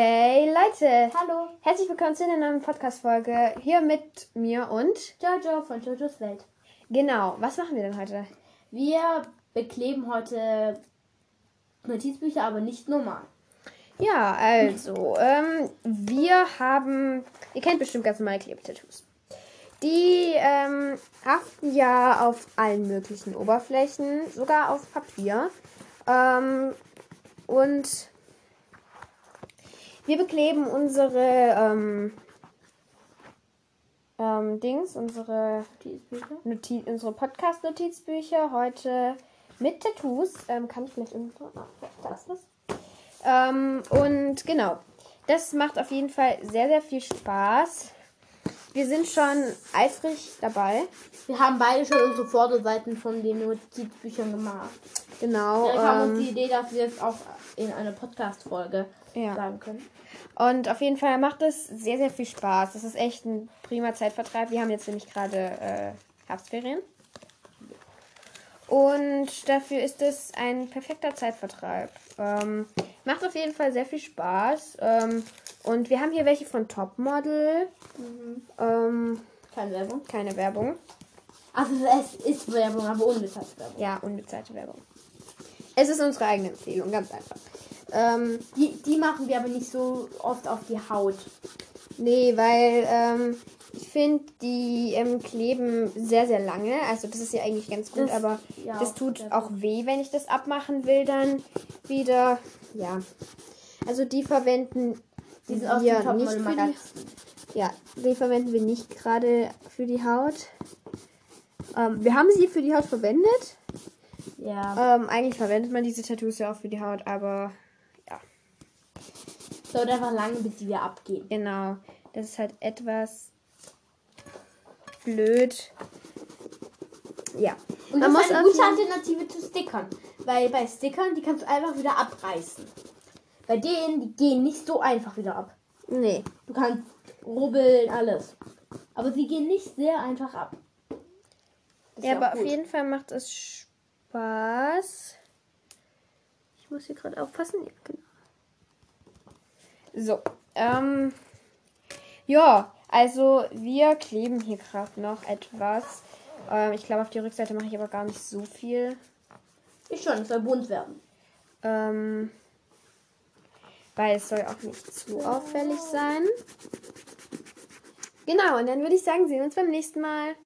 Hey Leute! Hallo, Herzlich willkommen zu einer neuen Podcast-Folge. Hier mit mir und. Jojo von Jojos Welt. Genau, was machen wir denn heute? Wir bekleben heute Notizbücher, aber nicht normal. Ja, also, ähm, wir haben. Ihr kennt bestimmt ganz normale Klebetattoos. Die ähm, haften ja auf allen möglichen Oberflächen, sogar auf Papier. Ähm, und wir bekleben unsere ähm, ähm, Dings, unsere Notizbücher? Noti unsere Podcast-Notizbücher heute mit Tattoos. Ähm, kann ich vielleicht irgendwo. Ah, da ist was. Ähm, und genau. Das macht auf jeden Fall sehr, sehr viel Spaß. Wir sind schon eifrig dabei. Wir haben beide schon unsere Vorderseiten von den Notizbüchern gemacht. Genau. Vielleicht haben wir Ähm, uns die Idee, dass wir jetzt auch in einer Podcast-Folge Ja. sagen können. Und auf jeden Fall macht es sehr, sehr viel Spaß. Das ist echt ein prima Zeitvertreib. Wir haben jetzt nämlich gerade äh, Herbstferien. Und dafür ist es ein perfekter Zeitvertreib. Ähm, macht auf jeden Fall sehr viel Spaß. Ähm, und wir haben hier welche von Topmodel. Ähm, Keine Werbung. keine Werbung. Also es ist Werbung, aber unbezahlte Werbung. Ja, unbezahlte Werbung. Es ist unsere eigene Empfehlung, ganz einfach. Ähm, Die, die machen wir aber nicht so oft auf die Haut. Nee, weil ähm, ich finde, die ähm, kleben sehr, sehr lange. Also das ist ja eigentlich ganz gut, Das- aber ja, das tut auch weh, wenn ich das abmachen will dann wieder. Ja. Also die verwenden Die sind wir dem nicht für die. Ja, die verwenden wir nicht gerade für die Haut. Ähm, wir haben sie für die Haut verwendet. Ja. Ähm, eigentlich verwendet man diese Tattoos ja auch für die Haut, aber ja, dauert einfach lange, bis sie wieder abgehen. genau. Das ist halt etwas blöd. Ja. Und Man das muss ist eine auf gute Alternative zu Stickern. Weil bei Stickern, die kannst du einfach wieder abreißen. Bei denen, die gehen nicht so einfach wieder ab. Nee. Du kannst rubbeln, alles. Aber sie gehen nicht sehr einfach ab. Ist Ja, auch aber auf gut. jeden Fall macht es Spaß. Ich muss hier gerade aufpassen. Ja, genau. So. Ähm. Ja, also wir kleben hier gerade noch etwas. Ähm, ich glaube, auf die Rückseite mache ich aber gar nicht so viel. Ich schon, es soll bunt werden. Ähm, weil es soll auch nicht zu auffällig sein. Genau, und dann würde ich sagen, sehen wir uns beim nächsten Mal.